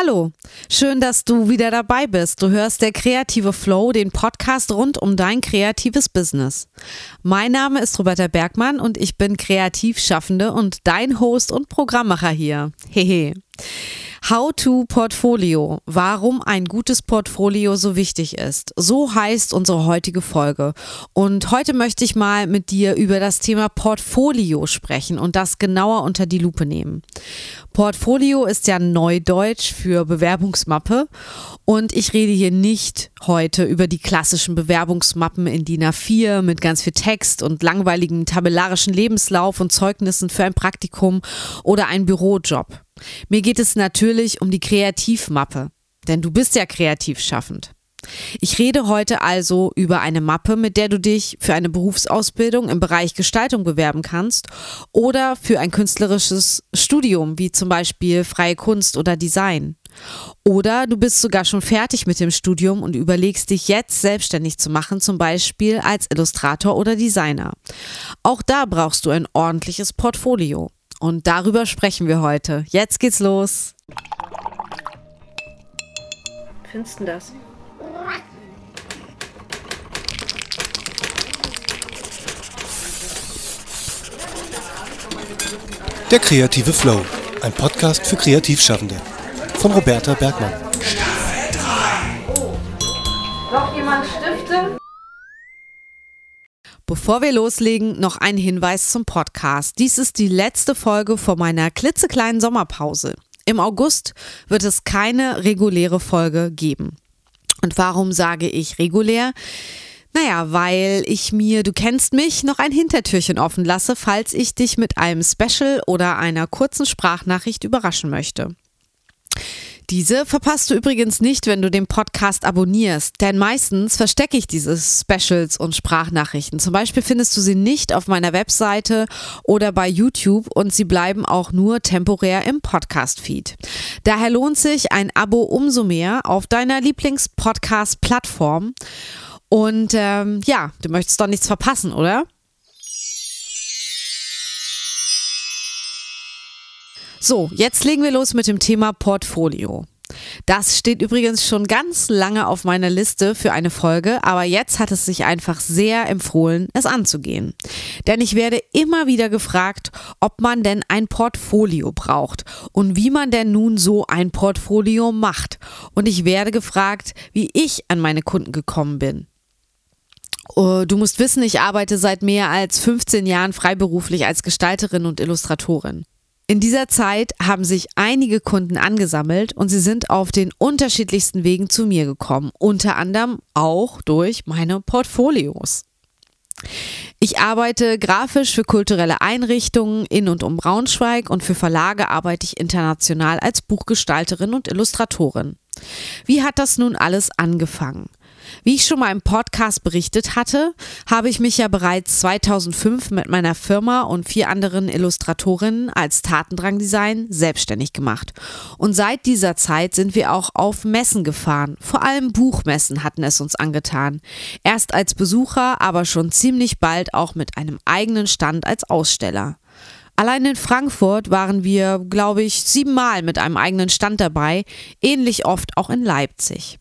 Hallo, schön, dass du wieder dabei bist. Du hörst der Kreative Flow, den Podcast rund um dein kreatives Business. Mein Name ist Roberta Bergmann und ich bin Kreativschaffende und dein Host und Programmmacher hier. Hehe. How to Portfolio. Warum ein gutes Portfolio so wichtig ist. So heißt unsere heutige Folge. Und heute möchte ich mal mit dir über das Thema Portfolio sprechen und das genauer unter die Lupe nehmen. Portfolio ist ja Neudeutsch für Bewerbungsmappe und ich rede hier nicht heute über die klassischen Bewerbungsmappen in DIN A4 mit ganz viel Text und langweiligem tabellarischen Lebenslauf und Zeugnissen für ein Praktikum oder einen Bürojob. Mir geht es natürlich um die Kreativmappe, denn du bist ja kreativ schaffend. Ich rede heute also über eine Mappe, mit der du dich für eine Berufsausbildung im Bereich Gestaltung bewerben kannst oder für ein künstlerisches Studium wie zum Beispiel freie Kunst oder Design. Oder du bist sogar schon fertig mit dem Studium und überlegst dich jetzt selbstständig zu machen, zum Beispiel als Illustrator oder Designer. Auch da brauchst du ein ordentliches Portfolio. Und darüber sprechen wir heute. Jetzt geht's los. Findest du das? Der kreative Flow, ein Podcast für Kreativschaffende von Roberta Bergmann. Noch jemand Stifte? Bevor wir loslegen, noch ein Hinweis zum Podcast. Dies ist die letzte Folge vor meiner klitzekleinen Sommerpause. Im August wird es keine reguläre Folge geben. Und warum sage ich regulär? Naja, weil ich mir, du kennst mich, noch ein Hintertürchen offen lasse, falls ich dich mit einem Special oder einer kurzen Sprachnachricht überraschen möchte. Diese verpasst du übrigens nicht, wenn du den Podcast abonnierst, denn meistens verstecke ich diese Specials und Sprachnachrichten. Zum Beispiel findest du sie nicht auf meiner Webseite oder bei YouTube und sie bleiben auch nur temporär im Podcast-Feed. Daher lohnt sich ein Abo umso mehr auf deiner Lieblings-Podcast-Plattform. Und ähm, ja, du möchtest doch nichts verpassen, oder? So, jetzt legen wir los mit dem Thema Portfolio. Das steht übrigens schon ganz lange auf meiner Liste für eine Folge, aber jetzt hat es sich einfach sehr empfohlen, es anzugehen. Denn ich werde immer wieder gefragt, ob man denn ein Portfolio braucht und wie man denn nun so ein Portfolio macht. Und ich werde gefragt, wie ich an meine Kunden gekommen bin. Oh, du musst wissen, ich arbeite seit mehr als 15 Jahren freiberuflich als Gestalterin und Illustratorin. In dieser Zeit haben sich einige Kunden angesammelt und sie sind auf den unterschiedlichsten Wegen zu mir gekommen, unter anderem auch durch meine Portfolios. Ich arbeite grafisch für kulturelle Einrichtungen in und um Braunschweig und für Verlage arbeite ich international als Buchgestalterin und Illustratorin. Wie hat das nun alles angefangen? Wie ich schon mal im Podcast berichtet hatte, habe ich mich ja bereits 2005 mit meiner Firma und vier anderen Illustratorinnen als Tatendrang Design selbstständig gemacht. Und seit dieser Zeit sind wir auch auf Messen gefahren. Vor allem Buchmessen hatten es uns angetan. Erst als Besucher, aber schon ziemlich bald auch mit einem eigenen Stand als Aussteller. Allein in Frankfurt waren wir, glaube ich, siebenmal mit einem eigenen Stand dabei, ähnlich oft auch in Leipzig.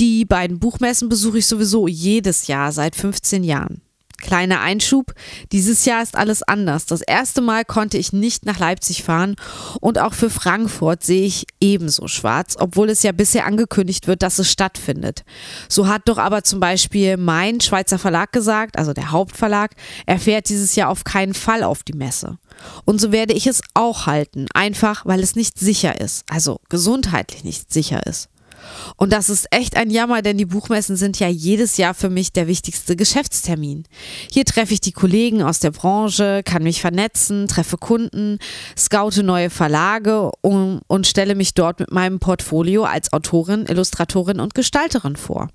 Die beiden Buchmessen besuche ich sowieso jedes Jahr seit 15 Jahren. Kleiner Einschub, dieses Jahr ist alles anders. Das erste Mal konnte ich nicht nach Leipzig fahren und auch für Frankfurt sehe ich ebenso schwarz, obwohl es ja bisher angekündigt wird, dass es stattfindet. So hat doch aber zum Beispiel mein Schweizer Verlag gesagt, also der Hauptverlag, er fährt dieses Jahr auf keinen Fall auf die Messe. Und so werde ich es auch halten, einfach weil es nicht sicher ist, also gesundheitlich nicht sicher ist. Und das ist echt ein Jammer, denn die Buchmessen sind ja jedes Jahr für mich der wichtigste Geschäftstermin. Hier treffe ich die Kollegen aus der Branche, kann mich vernetzen, treffe Kunden, scoute neue Verlage und, und stelle mich dort mit meinem Portfolio als Autorin, Illustratorin und Gestalterin vor.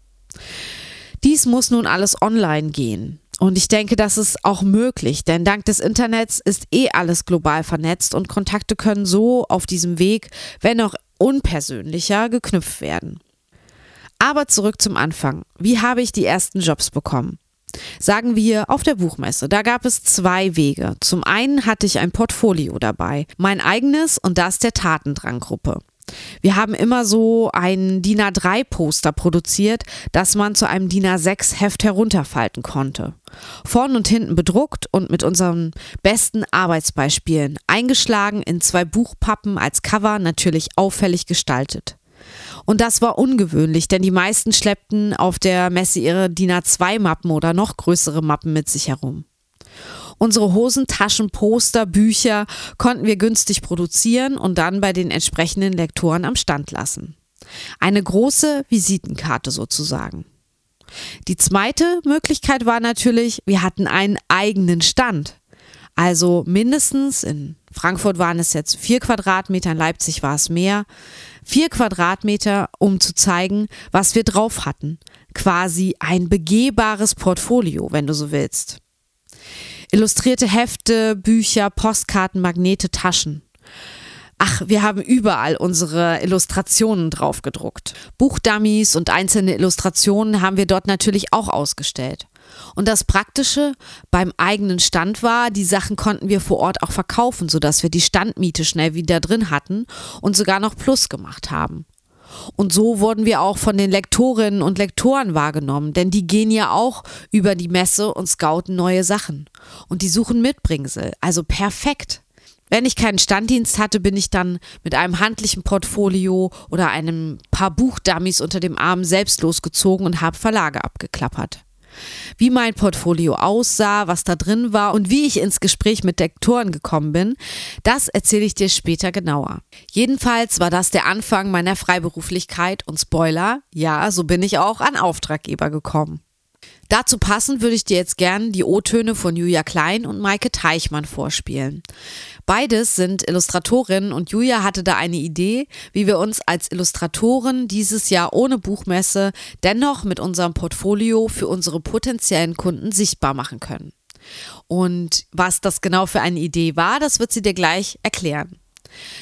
Dies muss nun alles online gehen. Und ich denke, das ist auch möglich, denn dank des Internets ist eh alles global vernetzt und Kontakte können so auf diesem Weg, wenn auch unpersönlicher, geknüpft werden. Aber zurück zum Anfang. Wie habe ich die ersten Jobs bekommen? Sagen wir auf der Buchmesse. Da gab es zwei Wege. Zum einen hatte ich ein Portfolio dabei, mein eigenes und das der Tatendrang-Gruppe. Wir haben immer so ein DIN A3-Poster produziert, das man zu einem DIN A6-Heft herunterfalten konnte. Vorn und hinten bedruckt und mit unseren besten Arbeitsbeispielen eingeschlagen in zwei Buchpappen als Cover natürlich auffällig gestaltet. Und das war ungewöhnlich, denn die meisten schleppten auf der Messe ihre DIN A2-Mappen oder noch größere Mappen mit sich herum. Unsere Hosentaschen, Poster, Bücher konnten wir günstig produzieren und dann bei den entsprechenden Lektoren am Stand lassen. Eine große Visitenkarte sozusagen. Die zweite Möglichkeit war natürlich, wir hatten einen eigenen Stand. Also mindestens, in Frankfurt waren es jetzt vier Quadratmeter, in Leipzig war es mehr. Vier Quadratmeter, um zu zeigen, was wir drauf hatten. Quasi ein begehbares Portfolio, wenn du so willst. Illustrierte Hefte, Bücher, Postkarten, Magnete, Taschen. Ach, wir haben überall unsere Illustrationen drauf gedruckt. Buchdummies und einzelne Illustrationen haben wir dort natürlich auch ausgestellt. Und das Praktische beim eigenen Stand war, die Sachen konnten wir vor Ort auch verkaufen, sodass wir die Standmiete schnell wieder drin hatten und sogar noch Plus gemacht haben. Und so wurden wir auch von den Lektorinnen und Lektoren wahrgenommen, denn die gehen ja auch über die Messe und scouten neue Sachen. Und die suchen Mitbringsel, also perfekt. Wenn ich keinen Standdienst hatte, bin ich dann mit einem handlichen Portfolio oder einem paar Buchdummies unter dem Arm selbst losgezogen und habe Verlage abgeklappert. Wie mein Portfolio aussah, was da drin war und wie ich ins Gespräch mit Lektoren gekommen bin, das erzähle ich dir später genauer. Jedenfalls war das der Anfang meiner Freiberuflichkeit und Spoiler, ja, so bin ich auch an Auftraggeber gekommen. Dazu passend würde ich dir jetzt gern die O-Töne von Julia Klein und Maike Teichmann vorspielen. Beides sind Illustratorinnen und Julia hatte da eine Idee, wie wir uns als Illustratoren dieses Jahr ohne Buchmesse dennoch mit unserem Portfolio für unsere potenziellen Kunden sichtbar machen können. Und was das genau für eine Idee war, das wird sie dir gleich erklären.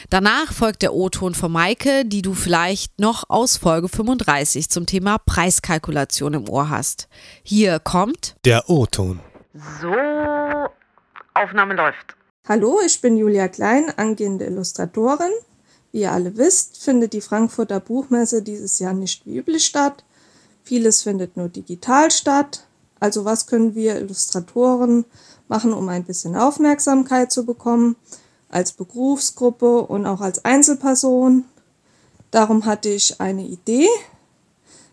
Danach folgt der O-Ton von Maike, die du vielleicht noch aus Folge 35 zum Thema Preiskalkulation im Ohr hast. Hier kommt der O-Ton. So, Aufnahme läuft. Hallo, ich bin Julia Klein, angehende Illustratorin. Wie ihr alle wisst, findet die Frankfurter Buchmesse dieses Jahr nicht wie üblich statt. Vieles findet nur digital statt. Also was können wir Illustratoren machen, um ein bisschen Aufmerksamkeit zu bekommen? Als Berufsgruppe und auch als Einzelperson. Darum hatte ich eine Idee,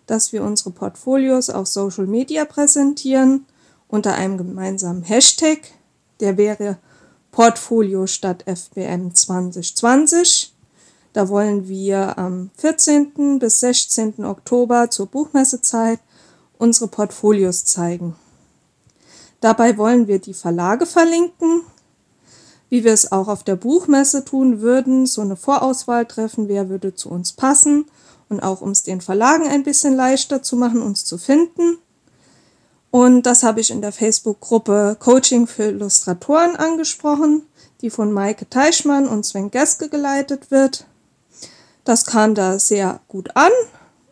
dass wir unsere Portfolios auf Social Media präsentieren unter einem gemeinsamen Hashtag. Der wäre Portfolio statt FBM 2020. Da wollen wir am 14. bis 16. Oktober zur Buchmessezeit unsere Portfolios zeigen. Dabei wollen wir die Verlage verlinken, wie wir es auch auf der Buchmesse tun würden, so eine Vorauswahl treffen, wer würde zu uns passen und auch um es den Verlagen ein bisschen leichter zu machen, uns zu finden. Und das habe ich in der Facebook-Gruppe Coaching für Illustratoren angesprochen, die von Maike Teichmann und Sven Geske geleitet wird. Das kam da sehr gut an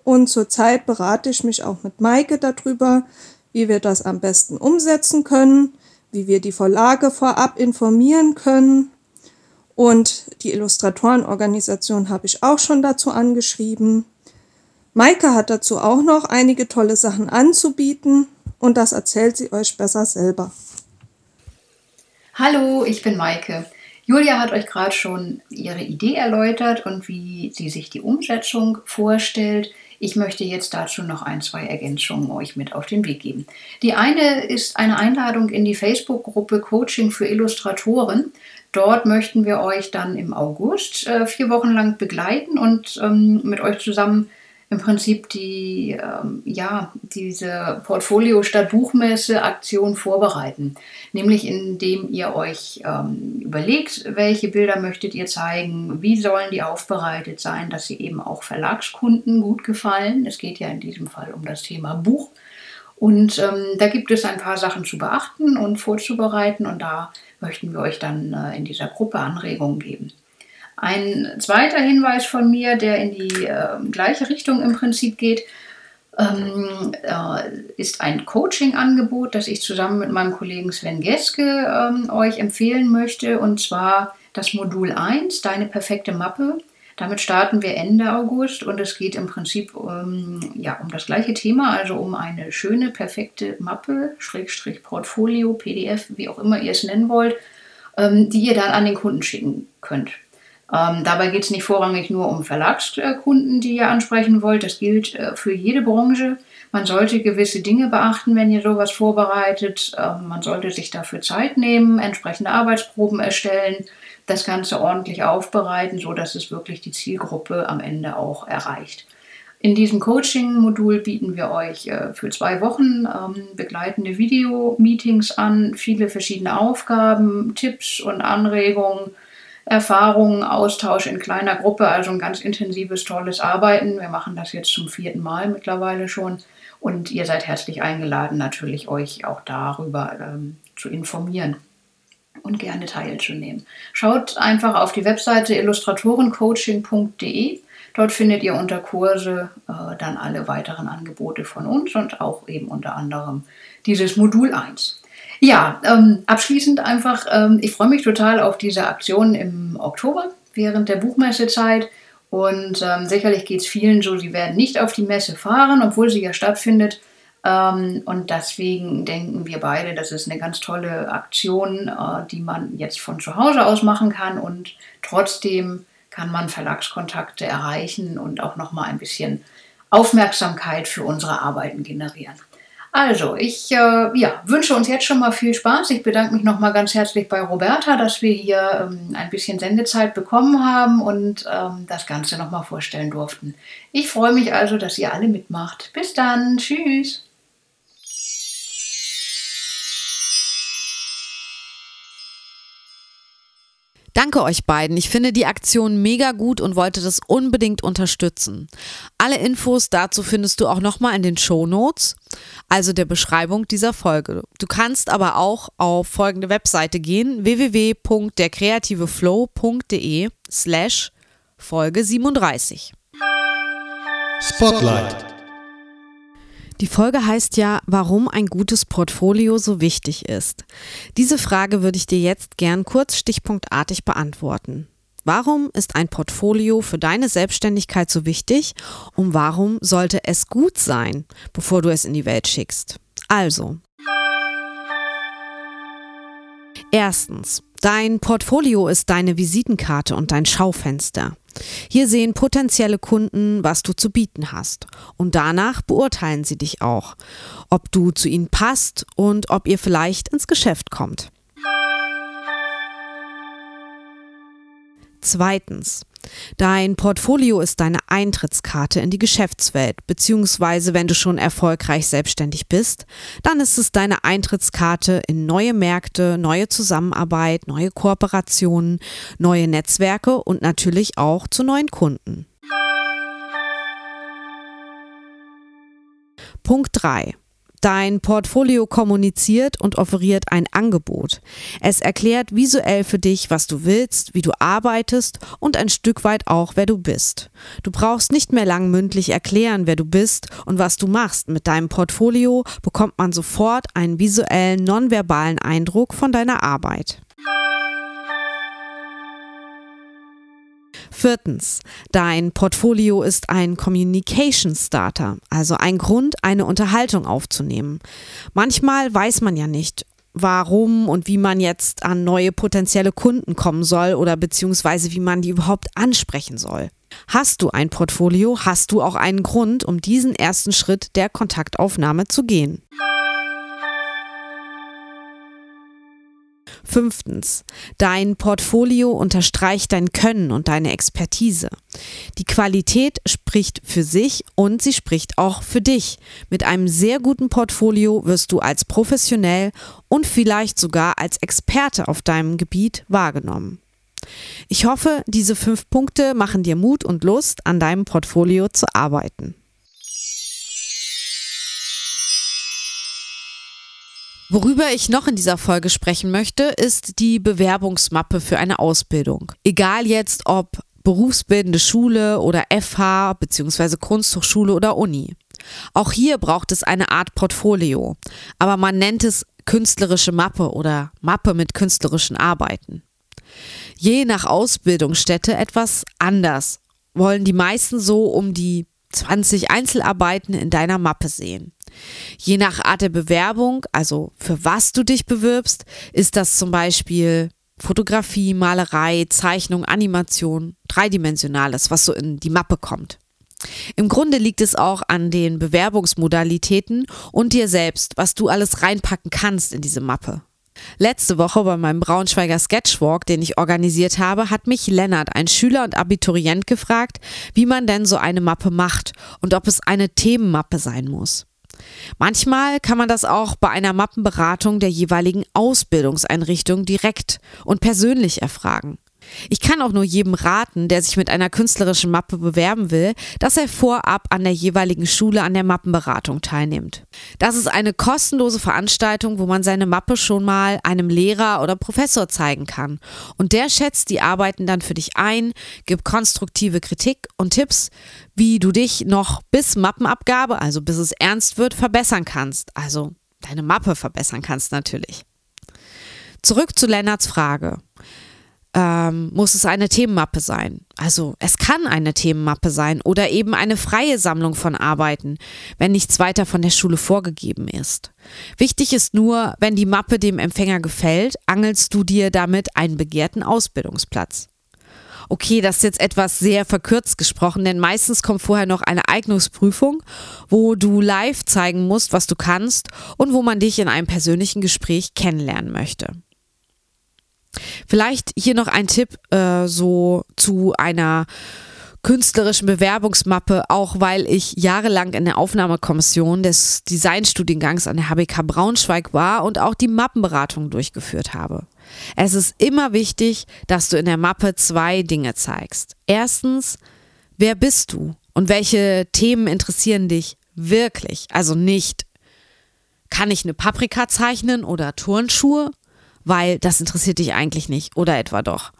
und zurzeit berate ich mich auch mit Maike darüber, wie wir das am besten umsetzen können, wie wir die Verlage vorab informieren können. Und die Illustratorenorganisation habe ich auch schon dazu angeschrieben. Maike hat dazu auch noch einige tolle Sachen anzubieten und das erzählt sie euch besser selber. Hallo, ich bin Maike. Julia hat euch gerade schon ihre Idee erläutert und wie sie sich die Umsetzung vorstellt. Ich möchte jetzt dazu noch ein, zwei Ergänzungen euch mit auf den Weg geben. Die eine ist eine Einladung in die Facebook-Gruppe Coaching für Illustratoren. Dort möchten wir euch dann im August äh, vier Wochen lang begleiten und ähm, mit euch zusammen im Prinzip die, ähm, ja, diese Portfolio statt Buchmesse Aktion vorbereiten. Nämlich indem ihr euch ähm, überlegt, welche Bilder möchtet ihr zeigen, wie sollen die aufbereitet sein, dass sie eben auch Verlagskunden gut gefallen. Es geht ja in diesem Fall um das Thema Buch. Und ähm, da gibt es ein paar Sachen zu beachten und vorzubereiten und da möchten wir euch dann äh, in dieser Gruppe Anregungen geben. Ein zweiter Hinweis von mir, der in die äh, gleiche Richtung im Prinzip geht, ähm, äh, ist ein Coaching-Angebot, das ich zusammen mit meinem Kollegen Sven Geske ähm, euch empfehlen möchte. Und zwar das Modul 1, deine perfekte Mappe. Damit starten wir Ende August und es geht im Prinzip ähm, ja, um das gleiche Thema, also um eine schöne, perfekte Mappe, Schrägstrich Portfolio, PDF, wie auch immer ihr es nennen wollt, ähm, die ihr dann an den Kunden schicken könnt. Ähm, dabei geht es nicht vorrangig nur um Verlagskunden, die ihr ansprechen wollt. Das gilt äh, für jede Branche. Man sollte gewisse Dinge beachten, wenn ihr sowas vorbereitet. Ähm, man sollte sich dafür Zeit nehmen, entsprechende Arbeitsproben erstellen, das Ganze ordentlich aufbereiten, sodass es wirklich die Zielgruppe am Ende auch erreicht. In diesem Coaching-Modul bieten wir euch äh, für zwei Wochen ähm, begleitende Video-Meetings an, viele verschiedene Aufgaben, Tipps und Anregungen Erfahrungen, Austausch in kleiner Gruppe, also ein ganz intensives, tolles Arbeiten. Wir machen das jetzt zum vierten Mal mittlerweile schon. Und ihr seid herzlich eingeladen, natürlich euch auch darüber ähm, zu informieren und gerne teilzunehmen. Schaut einfach auf die Webseite illustratorencoaching.de. Dort findet ihr unter Kurse äh, dann alle weiteren Angebote von uns und auch eben unter anderem dieses Modul 1. Ja, ähm, abschließend einfach, ähm, ich freue mich total auf diese Aktion im Oktober während der Buchmessezeit. Und ähm, sicherlich geht es vielen so, sie werden nicht auf die Messe fahren, obwohl sie ja stattfindet. Ähm, und deswegen denken wir beide, das ist eine ganz tolle Aktion, äh, die man jetzt von zu Hause aus machen kann. Und trotzdem kann man Verlagskontakte erreichen und auch nochmal ein bisschen Aufmerksamkeit für unsere Arbeiten generieren. Also, ich äh, ja, wünsche uns jetzt schon mal viel Spaß. Ich bedanke mich nochmal ganz herzlich bei Roberta, dass wir hier ähm, ein bisschen Sendezeit bekommen haben und ähm, das Ganze nochmal vorstellen durften. Ich freue mich also, dass ihr alle mitmacht. Bis dann. Tschüss. Danke euch beiden. Ich finde die Aktion mega gut und wollte das unbedingt unterstützen. Alle Infos dazu findest du auch nochmal in den Show Notes, also der Beschreibung dieser Folge. Du kannst aber auch auf folgende Webseite gehen: www.derkreativeflow.de slash Folge 37. Spotlight. Die Folge heißt ja, warum ein gutes Portfolio so wichtig ist. Diese Frage würde ich dir jetzt gern kurz stichpunktartig beantworten. Warum ist ein Portfolio für deine Selbstständigkeit so wichtig und warum sollte es gut sein, bevor du es in die Welt schickst? Also. Erstens, dein Portfolio ist deine Visitenkarte und dein Schaufenster. Hier sehen potenzielle Kunden, was du zu bieten hast. Und danach beurteilen sie dich auch, ob du zu ihnen passt und ob ihr vielleicht ins Geschäft kommt. Zweitens. Dein Portfolio ist deine Eintrittskarte in die Geschäftswelt, beziehungsweise wenn du schon erfolgreich selbstständig bist, dann ist es deine Eintrittskarte in neue Märkte, neue Zusammenarbeit, neue Kooperationen, neue Netzwerke und natürlich auch zu neuen Kunden. Punkt 3. Dein Portfolio kommuniziert und offeriert ein Angebot. Es erklärt visuell für dich, was du willst, wie du arbeitest und ein Stück weit auch, wer du bist. Du brauchst nicht mehr lang mündlich erklären, wer du bist und was du machst. Mit deinem Portfolio bekommt man sofort einen visuellen, nonverbalen Eindruck von deiner Arbeit. Viertens, dein Portfolio ist ein Communication Starter, also ein Grund, eine Unterhaltung aufzunehmen. Manchmal weiß man ja nicht, warum und wie man jetzt an neue potenzielle Kunden kommen soll oder beziehungsweise wie man die überhaupt ansprechen soll. Hast du ein Portfolio, hast du auch einen Grund, um diesen ersten Schritt der Kontaktaufnahme zu gehen. Fünftens, dein Portfolio unterstreicht dein Können und deine Expertise. Die Qualität spricht für sich und sie spricht auch für dich. Mit einem sehr guten Portfolio wirst du als professionell und vielleicht sogar als Experte auf deinem Gebiet wahrgenommen. Ich hoffe, diese fünf Punkte machen dir Mut und Lust, an deinem Portfolio zu arbeiten. Worüber ich noch in dieser Folge sprechen möchte, ist die Bewerbungsmappe für eine Ausbildung. Egal jetzt ob berufsbildende Schule oder FH bzw. Kunsthochschule oder Uni. Auch hier braucht es eine Art Portfolio, aber man nennt es künstlerische Mappe oder Mappe mit künstlerischen Arbeiten. Je nach Ausbildungsstätte etwas anders wollen die meisten so um die 20 Einzelarbeiten in deiner Mappe sehen. Je nach Art der Bewerbung, also für was du dich bewirbst, ist das zum Beispiel Fotografie, Malerei, Zeichnung, Animation, dreidimensionales, was so in die Mappe kommt. Im Grunde liegt es auch an den Bewerbungsmodalitäten und dir selbst, was du alles reinpacken kannst in diese Mappe. Letzte Woche bei meinem Braunschweiger Sketchwalk, den ich organisiert habe, hat mich Lennart, ein Schüler und Abiturient, gefragt, wie man denn so eine Mappe macht und ob es eine Themenmappe sein muss. Manchmal kann man das auch bei einer Mappenberatung der jeweiligen Ausbildungseinrichtung direkt und persönlich erfragen. Ich kann auch nur jedem raten, der sich mit einer künstlerischen Mappe bewerben will, dass er vorab an der jeweiligen Schule an der Mappenberatung teilnimmt. Das ist eine kostenlose Veranstaltung, wo man seine Mappe schon mal einem Lehrer oder Professor zeigen kann. Und der schätzt die Arbeiten dann für dich ein, gibt konstruktive Kritik und Tipps, wie du dich noch bis Mappenabgabe, also bis es ernst wird, verbessern kannst. Also deine Mappe verbessern kannst natürlich. Zurück zu Lennarts Frage ähm, muss es eine Themenmappe sein. Also es kann eine Themenmappe sein oder eben eine freie Sammlung von Arbeiten, wenn nichts weiter von der Schule vorgegeben ist. Wichtig ist nur, wenn die Mappe dem Empfänger gefällt, angelst du dir damit einen begehrten Ausbildungsplatz. Okay, das ist jetzt etwas sehr verkürzt gesprochen, denn meistens kommt vorher noch eine Eignungsprüfung, wo du live zeigen musst, was du kannst und wo man dich in einem persönlichen Gespräch kennenlernen möchte. Vielleicht hier noch ein Tipp äh, so zu einer künstlerischen Bewerbungsmappe, auch weil ich jahrelang in der Aufnahmekommission des Designstudiengangs an der HBK Braunschweig war und auch die Mappenberatung durchgeführt habe. Es ist immer wichtig, dass du in der Mappe zwei Dinge zeigst. Erstens, wer bist du und welche Themen interessieren dich wirklich? Also nicht, kann ich eine Paprika zeichnen oder Turnschuhe, weil das interessiert dich eigentlich nicht oder etwa doch.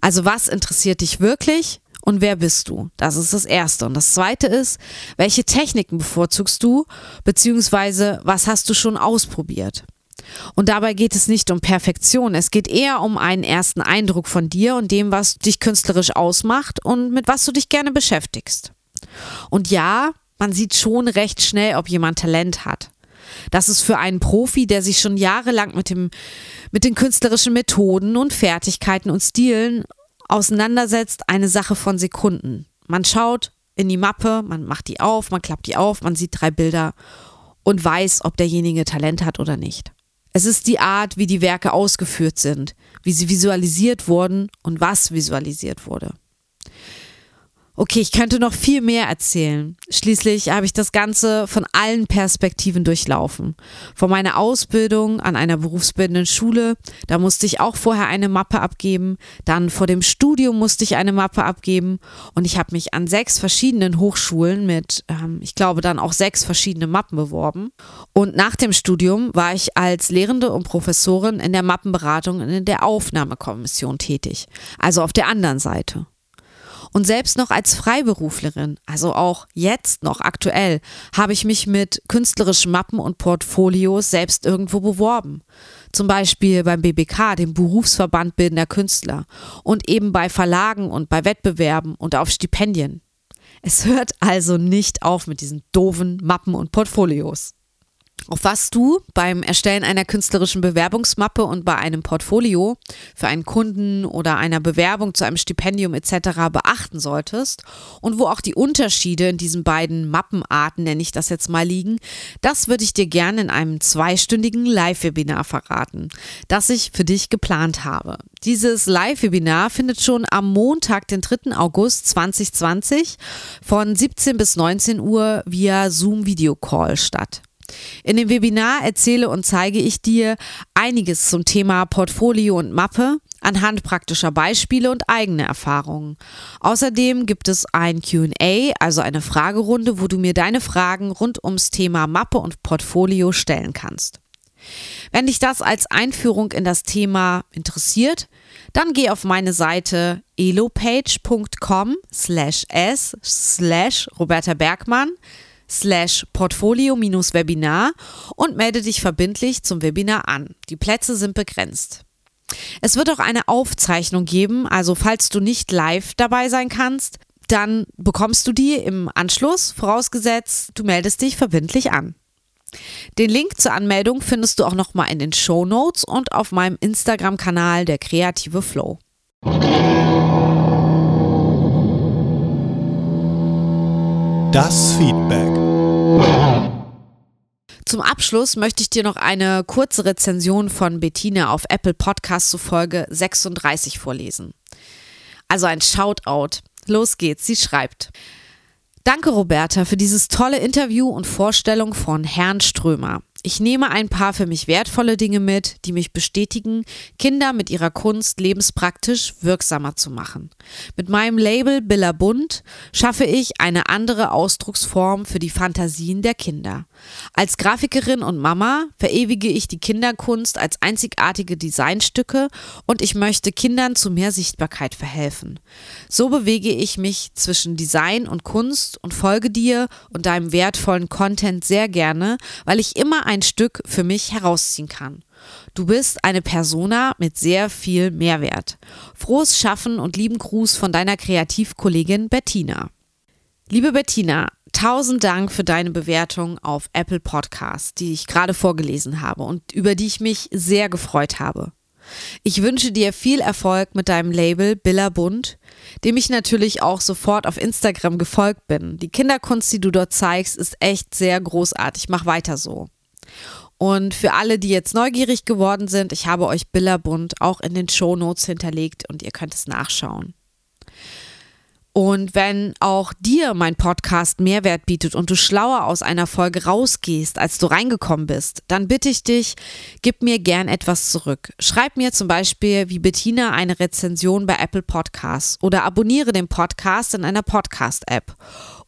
Also was interessiert dich wirklich und wer bist du? Das ist das Erste. Und das Zweite ist, welche Techniken bevorzugst du, beziehungsweise was hast du schon ausprobiert? Und dabei geht es nicht um Perfektion, es geht eher um einen ersten Eindruck von dir und dem, was dich künstlerisch ausmacht und mit was du dich gerne beschäftigst. Und ja, man sieht schon recht schnell, ob jemand Talent hat. Das ist für einen Profi, der sich schon jahrelang mit, dem, mit den künstlerischen Methoden und Fertigkeiten und Stilen auseinandersetzt, eine Sache von Sekunden. Man schaut in die Mappe, man macht die auf, man klappt die auf, man sieht drei Bilder und weiß, ob derjenige Talent hat oder nicht. Es ist die Art, wie die Werke ausgeführt sind, wie sie visualisiert wurden und was visualisiert wurde. Okay, ich könnte noch viel mehr erzählen. Schließlich habe ich das Ganze von allen Perspektiven durchlaufen. Von meiner Ausbildung an einer berufsbildenden Schule, da musste ich auch vorher eine Mappe abgeben. Dann vor dem Studium musste ich eine Mappe abgeben. Und ich habe mich an sechs verschiedenen Hochschulen mit, ähm, ich glaube, dann auch sechs verschiedene Mappen beworben. Und nach dem Studium war ich als Lehrende und Professorin in der Mappenberatung in der Aufnahmekommission tätig. Also auf der anderen Seite. Und selbst noch als Freiberuflerin, also auch jetzt noch aktuell, habe ich mich mit künstlerischen Mappen und Portfolios selbst irgendwo beworben. Zum Beispiel beim BBK, dem Berufsverband Bildender Künstler, und eben bei Verlagen und bei Wettbewerben und auf Stipendien. Es hört also nicht auf mit diesen doofen Mappen und Portfolios. Auf was du beim Erstellen einer künstlerischen Bewerbungsmappe und bei einem Portfolio für einen Kunden oder einer Bewerbung zu einem Stipendium etc. beachten solltest und wo auch die Unterschiede in diesen beiden Mappenarten, nenne ich das jetzt mal, liegen, das würde ich dir gerne in einem zweistündigen Live-Webinar verraten, das ich für dich geplant habe. Dieses Live-Webinar findet schon am Montag, den 3. August 2020 von 17 bis 19 Uhr via Zoom-Video-Call statt. In dem Webinar erzähle und zeige ich dir einiges zum Thema Portfolio und Mappe anhand praktischer Beispiele und eigene Erfahrungen. Außerdem gibt es ein QA, also eine Fragerunde, wo du mir deine Fragen rund ums Thema Mappe und Portfolio stellen kannst. Wenn dich das als Einführung in das Thema interessiert, dann geh auf meine Seite elopage.com slash s slash Roberta Bergmann slash Portfolio-Webinar und melde dich verbindlich zum Webinar an. Die Plätze sind begrenzt. Es wird auch eine Aufzeichnung geben, also falls du nicht live dabei sein kannst, dann bekommst du die im Anschluss, vorausgesetzt, du meldest dich verbindlich an. Den Link zur Anmeldung findest du auch nochmal in den Show Notes und auf meinem Instagram-Kanal der Kreative Flow. Das Feedback. Zum Abschluss möchte ich dir noch eine kurze Rezension von Bettina auf Apple Podcasts zu Folge 36 vorlesen. Also ein Shoutout. Los geht's, sie schreibt. Danke, Roberta, für dieses tolle Interview und Vorstellung von Herrn Strömer. Ich nehme ein paar für mich wertvolle Dinge mit, die mich bestätigen, Kinder mit ihrer Kunst lebenspraktisch wirksamer zu machen. Mit meinem Label Billa Bunt schaffe ich eine andere Ausdrucksform für die Fantasien der Kinder. Als Grafikerin und Mama verewige ich die Kinderkunst als einzigartige Designstücke und ich möchte Kindern zu mehr Sichtbarkeit verhelfen. So bewege ich mich zwischen Design und Kunst und folge dir und deinem wertvollen Content sehr gerne, weil ich immer ein Stück für mich herausziehen kann. Du bist eine Persona mit sehr viel Mehrwert. Frohes Schaffen und lieben Gruß von deiner Kreativkollegin Bettina. Liebe Bettina, tausend Dank für deine Bewertung auf Apple Podcast, die ich gerade vorgelesen habe und über die ich mich sehr gefreut habe. Ich wünsche dir viel Erfolg mit deinem Label Billa Bunt, dem ich natürlich auch sofort auf Instagram gefolgt bin. Die Kinderkunst, die du dort zeigst, ist echt sehr großartig. Mach weiter so. Und für alle, die jetzt neugierig geworden sind, ich habe euch Billabund auch in den Show Notes hinterlegt und ihr könnt es nachschauen. Und wenn auch dir mein Podcast Mehrwert bietet und du schlauer aus einer Folge rausgehst, als du reingekommen bist, dann bitte ich dich, gib mir gern etwas zurück. Schreib mir zum Beispiel wie Bettina eine Rezension bei Apple Podcasts oder abonniere den Podcast in einer Podcast-App.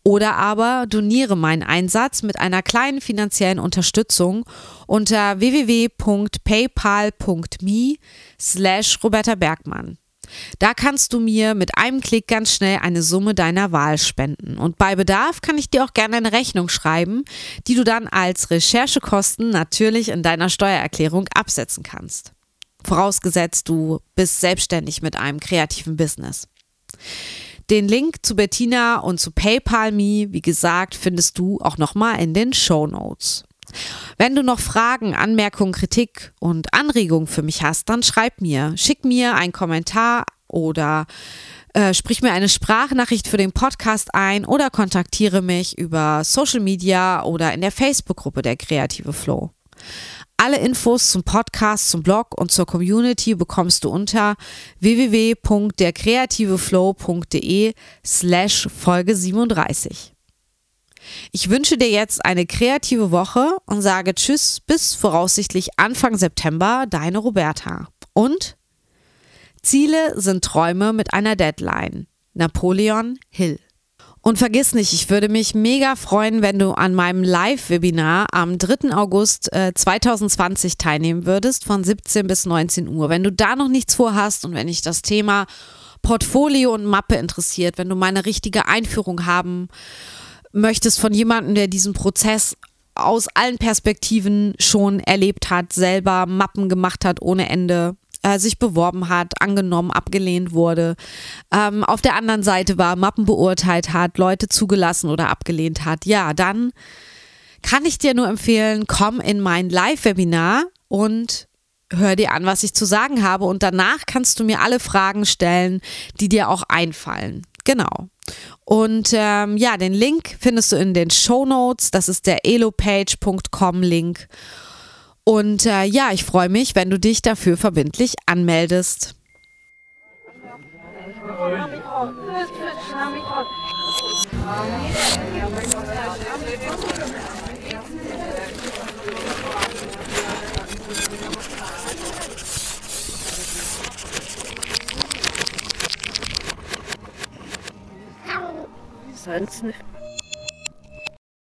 Oder aber doniere meinen Einsatz mit einer kleinen finanziellen Unterstützung unter www.paypal.me slash Roberta Bergmann. Da kannst du mir mit einem Klick ganz schnell eine Summe deiner Wahl spenden. Und bei Bedarf kann ich dir auch gerne eine Rechnung schreiben, die du dann als Recherchekosten natürlich in deiner Steuererklärung absetzen kannst. Vorausgesetzt, du bist selbstständig mit einem kreativen Business. Den Link zu Bettina und zu PayPal Me, wie gesagt, findest du auch nochmal in den Show Notes. Wenn du noch Fragen, Anmerkungen, Kritik und Anregungen für mich hast, dann schreib mir, schick mir einen Kommentar oder äh, sprich mir eine Sprachnachricht für den Podcast ein oder kontaktiere mich über Social Media oder in der Facebook-Gruppe der Kreative Flow. Alle Infos zum Podcast, zum Blog und zur Community bekommst du unter www.derkreativeflow.de slash Folge 37. Ich wünsche dir jetzt eine kreative Woche und sage Tschüss bis voraussichtlich Anfang September, deine Roberta. Und Ziele sind Träume mit einer Deadline. Napoleon Hill. Und vergiss nicht, ich würde mich mega freuen, wenn du an meinem Live-Webinar am 3. August äh, 2020 teilnehmen würdest, von 17 bis 19 Uhr. Wenn du da noch nichts vorhast und wenn dich das Thema Portfolio und Mappe interessiert, wenn du meine richtige Einführung haben möchtest von jemandem, der diesen Prozess aus allen Perspektiven schon erlebt hat, selber Mappen gemacht hat ohne Ende, äh, sich beworben hat, angenommen, abgelehnt wurde, ähm, auf der anderen Seite war, Mappen beurteilt hat, Leute zugelassen oder abgelehnt hat, ja, dann kann ich dir nur empfehlen, komm in mein Live-Webinar und hör dir an, was ich zu sagen habe und danach kannst du mir alle Fragen stellen, die dir auch einfallen. Genau. Und ähm, ja, den Link findest du in den Show Notes. Das ist der elopage.com Link. Und äh, ja, ich freue mich, wenn du dich dafür verbindlich anmeldest. Sonst nicht.